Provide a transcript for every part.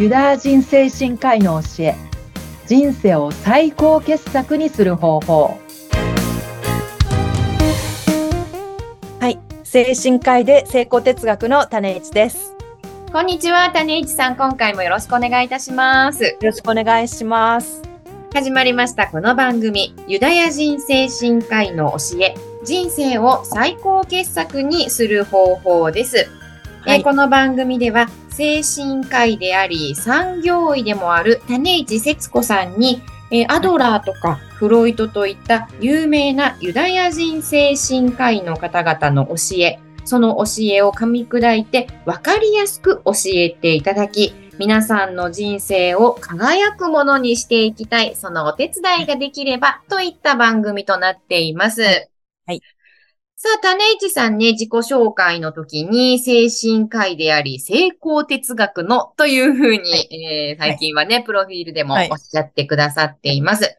ユダヤ人精神科医の教え人生を最高傑作にする方法。はい精神科医で成功哲学の種市です。こんにちは種市さん。今回もよろしくお願いいたします。よろしくお願いします。始まりましたこの番組ユダヤ人精神科医の教え人生を最高傑作にする方法です、はい、えこの番組では精神科医であり、産業医でもある種市節子さんに、えアドラーとかフロイトといった有名なユダヤ人精神科医の方々の教え、その教えを噛み砕いて分かりやすく教えていただき、皆さんの人生を輝くものにしていきたい、そのお手伝いができればといった番組となっています。はい。さあ、種市さんね、自己紹介の時に、精神科医であり、成功哲学のというふうに、はい、えー、最近はね、はい、プロフィールでもおっしゃってくださっています。はい、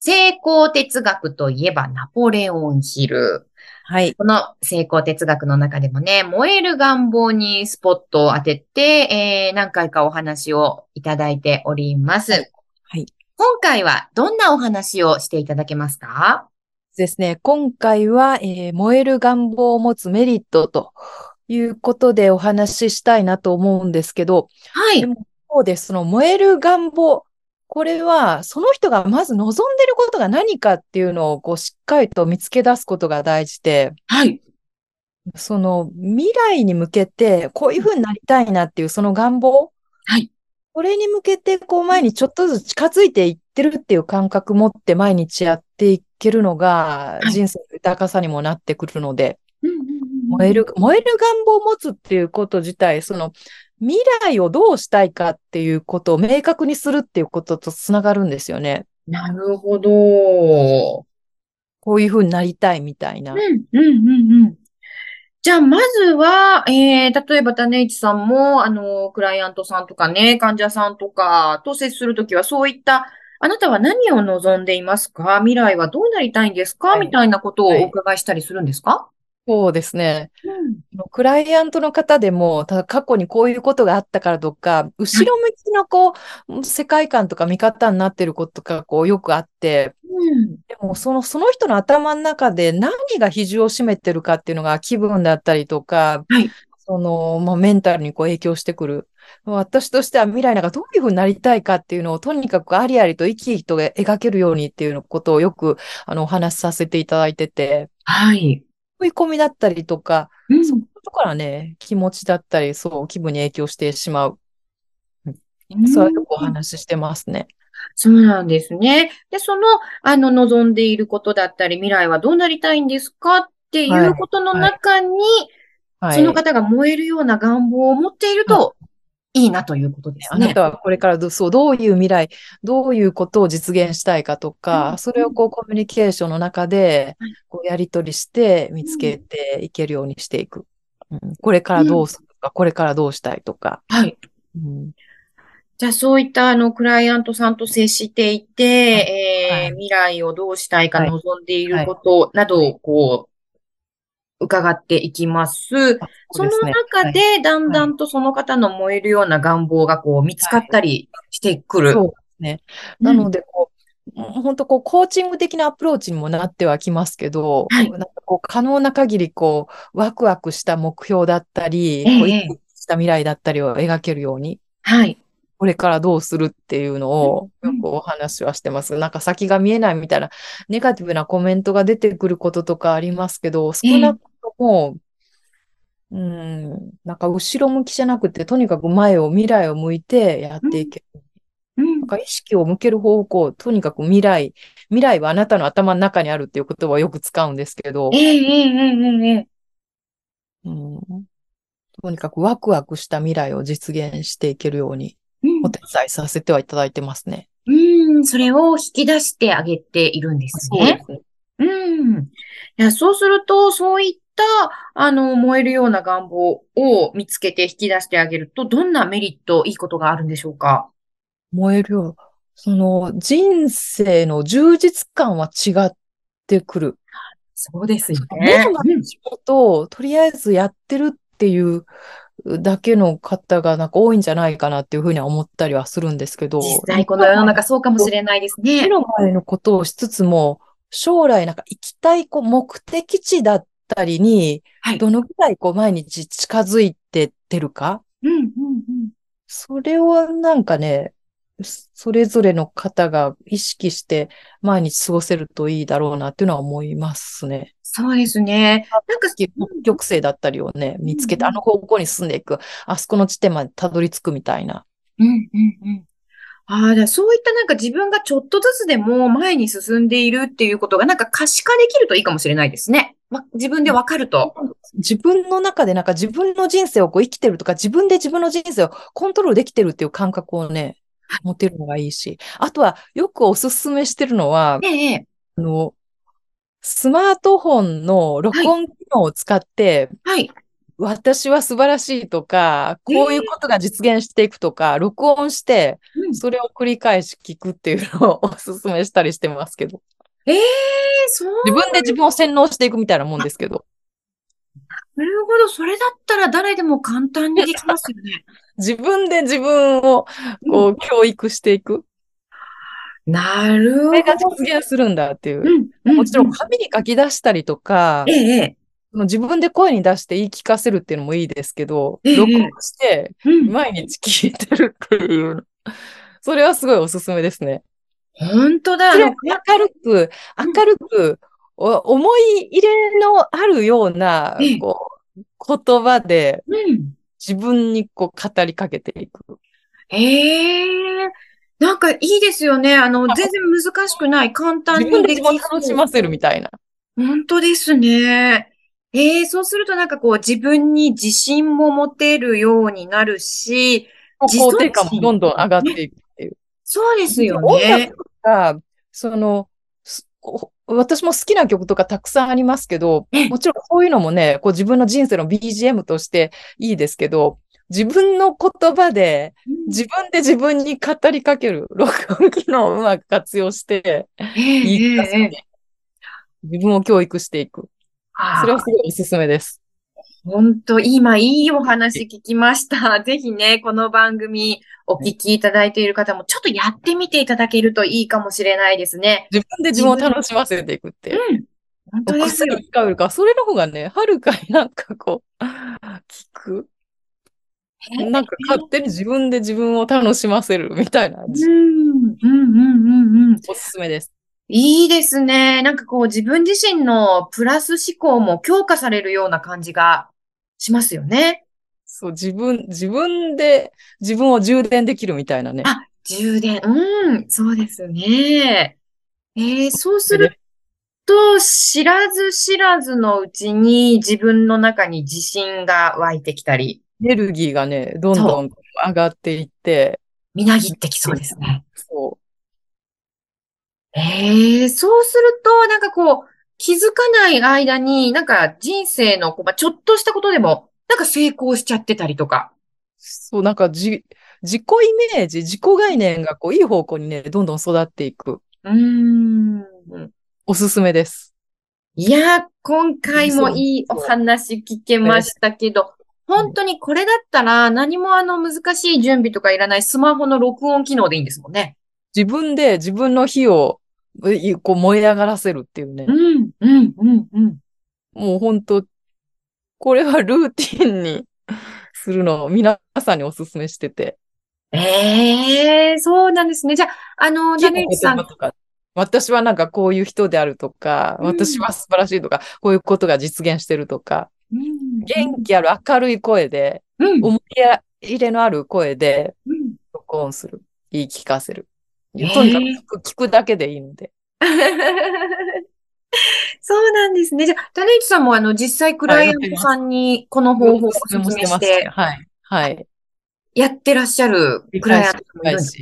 成功哲学といえば、ナポレオンヒル。はい。この成功哲学の中でもね、燃える願望にスポットを当てて、えー、何回かお話をいただいております。はい。今回はどんなお話をしていただけますか？ですね、今回は、えー、燃える願望を持つメリットということでお話ししたいなと思うんですけど、はい。でもそうです。その燃える願望。これは、その人がまず望んでることが何かっていうのを、こう、しっかりと見つけ出すことが大事で、はい。その未来に向けて、こういうふうになりたいなっていう、その願望。はい。これに向けて、こう、前にちょっとずつ近づいていってるっていう感覚持って毎日やっていけるのが、人生の豊かさにもなってくるので、燃える、燃える願望を持つっていうこと自体、その未来をどうしたいかっていうことを明確にするっていうこととつながるんですよね。なるほど。こういうふうになりたいみたいな。うん、うん、うん、うん。じゃあ、まずは、えー、例えば、種市さんも、あの、クライアントさんとかね、患者さんとかと接するときは、そういったあなたは何を望んでいますか？未来はどうなりたいんですか、はい、みたいなことをお伺いしたりするんですか、そうですね。うん、クライアントの方でも、ただ過去にこういうことがあったからとか、後ろ向きのこう、はい、世界観とか見方になってることがこうよくあって、うん、でもその、その人の頭の中で何が比重を占めてるかっていうのが気分だったりとか、はい、その、まあ、メンタルにこう影響してくる。私としては未来なんかどういうふうになりたいかっていうのをとにかくありありと生き生きと描けるようにっていうことをよくあのお話しさせていただいてて。はい。追い込みだったりとか、うん、そことからね、気持ちだったり、そう、気分に影響してしまう。うん、そういうお話ししてますね。そうなんですね。で、その、あの、望んでいることだったり、未来はどうなりたいんですかっていうことの中に、はいはい、その方が燃えるような願望を持っていると、い。いなということですね。あなたはこれからどそうどういう未来、どういうことを実現したいかとか、うん、それをこうコミュニケーションの中でこうやり取りして見つけていけるようにしていく。うん、これからどうするか、うん、これからどうしたいとか。はい。うん。じゃあそういったあのクライアントさんと接していて、はい。えーはい、未来をどうしたいか望んでいることなどをこう、伺っていきます。そ、ね、の中で、だんだんとその方の燃えるような願望がこう見つかったりしてくる。はい、そうですね。なので、こう、うん、本当こう、コーチング的なアプローチにもなってはきますけど、はい、なんかこう可能な限り、こう、ワクワクした目標だったり、ええ、こうした未来だったりを描けるように。はい。これからどうするっていうのをよくお話はしてます。なんか先が見えないみたいなネガティブなコメントが出てくることとかありますけど、少なくとも、うん、なんか後ろ向きじゃなくて、とにかく前を、未来を向いてやっていける。うん、なんか意識を向ける方向、とにかく未来、未来はあなたの頭の中にあるっていう言葉をよく使うんですけど、ええええええうん、とにかくワクワクした未来を実現していけるように、お手伝いさせてはいただいてますね。うん、それを引き出してあげているんですね。そうです。うん。いや、そうすると、そういった、あの、燃えるような願望を見つけて引き出してあげると、どんなメリット、いいことがあるんでしょうか？燃えるよう。その、人生の充実感は違ってくる。そうですよね。仕事をとりあえずやってるっていうだけの方がなんか多いんじゃないかなっていうふうには思ったりはするんですけど。実際この世の中そうかもしれないですね。目の前のことをしつつも、将来なんか行きたいこう目的地だったりに、どのくらいこう毎日近づいてってるか、うんうんうん、それをなんかね、それぞれの方が意識して毎日過ごせるといいだろうなっていうのは思いますね。そうですね。なんか、北極星だったりをね、見つけて、あの方向に進んでいく、あそこの地点までたどり着くみたいな。うんうんうん。ああ、そういったなんか自分がちょっとずつでも前に進んでいるっていうことがなんか可視化できるといいかもしれないですね。ま、自分でわかると。自分の中でなんか自分の人生をこう生きてるとか、自分で自分の人生をコントロールできてるっていう感覚をね、持てるのがいいし。あとは、よくおすすめしてるのは、ええ、あの、スマートフォンの録音機能を使って、はい。私は素晴らしいとか、こういうことが実現していくとか、録音して、それを繰り返し聞くっていうのをおすすめしたりしてますけど。ええー、そう自分で自分を洗脳していくみたいなもんですけど。なるほど。それだったら誰でも簡単にできますよね。自分で自分を、こう、教育していく。なるほど。それが実現するんだっていう。うん、もちろん紙に書き出したりとか、ええ、自分で声に出して言い聞かせるっていうのもいいですけど、ええ、録音して毎日聞いてるっていう、それはすごいおすすめですね。本当だ。明るく、明るく、思い入れのあるような、こう、言葉で、自分にこう語りかけていく。ええー、なんかいいですよね。あの、全然難しくない。簡単に自分で自分を楽しませるみたいな。本当ですね。ええー、そうするとなんかこう自分に自信も持てるようになるし、肯定感もどんどん上がっていくっていう。ね、そうですよね。音楽が、その、私も好きな曲とかたくさんありますけど、もちろんそういうのもね、こう自分の人生の BGM としていいですけど、自分の言葉で、自分で自分に語りかける、録音機能をうまく活用して、いい自分を教育していく。それはすごいおすすめです。本当今いいお話聞きました。ぜひね、この番組お聞きいただいている方もちょっとやってみていただけるといいかもしれないですね。自分で自分を楽しませていくって。うん。本当ですよ。使うか、それの方がね、はるかになんかこう、聞く。なんか勝手に自分で自分を楽しませるみたいな。うん、うん、うん、うん、うん。おすすめです。いいですね。なんかこう自分自身のプラス思考も強化されるような感じがしますよね。そう、自分、自分で自分を充電できるみたいなね。あ、充電。うん、そうですね。えー、そうすると、知らず知らずのうちに自分の中に自信が湧いてきたり。エネルギーがね、どんどん上がっていって。みなぎってきそうですね。そう。ええー、そうすると、なんかこう、気づかない間に、なんか人生の、こう、ちょっとしたことでも、なんか成功しちゃってたりとか。そう、なんかじ、自己イメージ、自己概念がこう、いい方向にね、どんどん育っていく。うん。おすすめです。いや、今回もいいお話聞けましたけど、本当にこれだったら何もあの難しい準備とかいらないスマホの録音機能でいいんですもんね。自分で自分の火をこう燃え上がらせるっていうね。うん、うん、うん、うん。もう本当、これはルーティンにするのを皆さんにお勧めしてて。ええー、そうなんですね。じゃあ、あの、ジャさん。私はなんかこういう人であるとか、うん、私は素晴らしいとか、こういうことが実現してるとか、うん、元気ある明るい声で、うん、思い入れのある声で、録音する。言い聞かせる。とにかく聞くだけでいいので。そうなんですね。じゃあ、種市さんもあの、実際クライアントさんにこの方法をお勧めして、はい。はい。やってらっしゃるクライアントもいるんです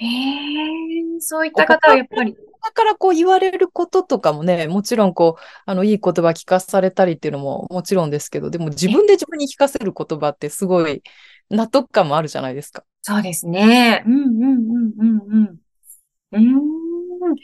へえ、そういった方はやっぱり。だからこう言われることとかもね、もちろんこう、あの、いい言葉聞かされたりっていうのももちろんですけど、でも自分で自分に聞かせる言葉ってすごい納得感もあるじゃないですか。そうですね。うんうんうんうんうん。うん。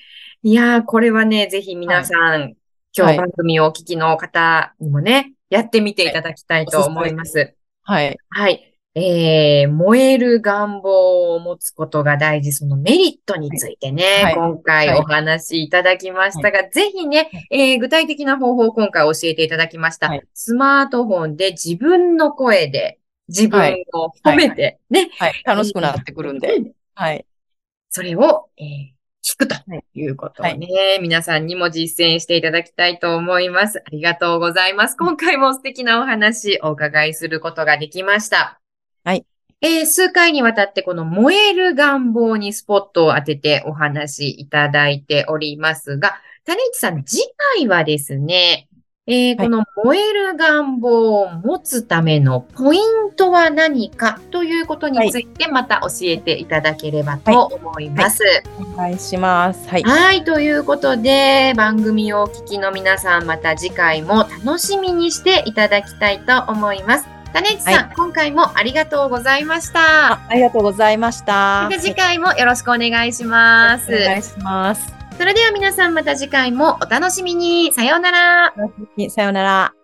いやー、これはね、ぜひ皆さん、はい、今日番組をお聞きの方にもね、やってみていただきたいと思います。はい。はい。えー、燃える願望を持つことが大事、そのメリットについてね、はい今回はいお話しいただきましたが、ぜひね、えー具体的な方法を今回教えていただきました。はいスマートフォンで自分の声で自分を褒めて、ね。はい。楽しくなってくるんで。はい。それを、えー聞くということをね、皆さんにも実践していただきたいと思います。ありがとうございます。今回も素敵なお話お伺いすることができました。はい。えー数回にわたってこの燃える願望にスポットを当ててお話しいただいておりますが、種市さん、次回はですね、えーはいこの燃える願望を持つためのポイントは何かということについてまた教えていただければと思います。お願いします。はい。はい、ということで、番組をお聞きの皆さん、また次回も楽しみにしていただきたいと思います。種市さん、は今回もありがとうございました。あありがとうございました。また次回もよろしくお願いします。お願いします。それでは皆さんまた次回もお楽しみに。さようなら。さようなら。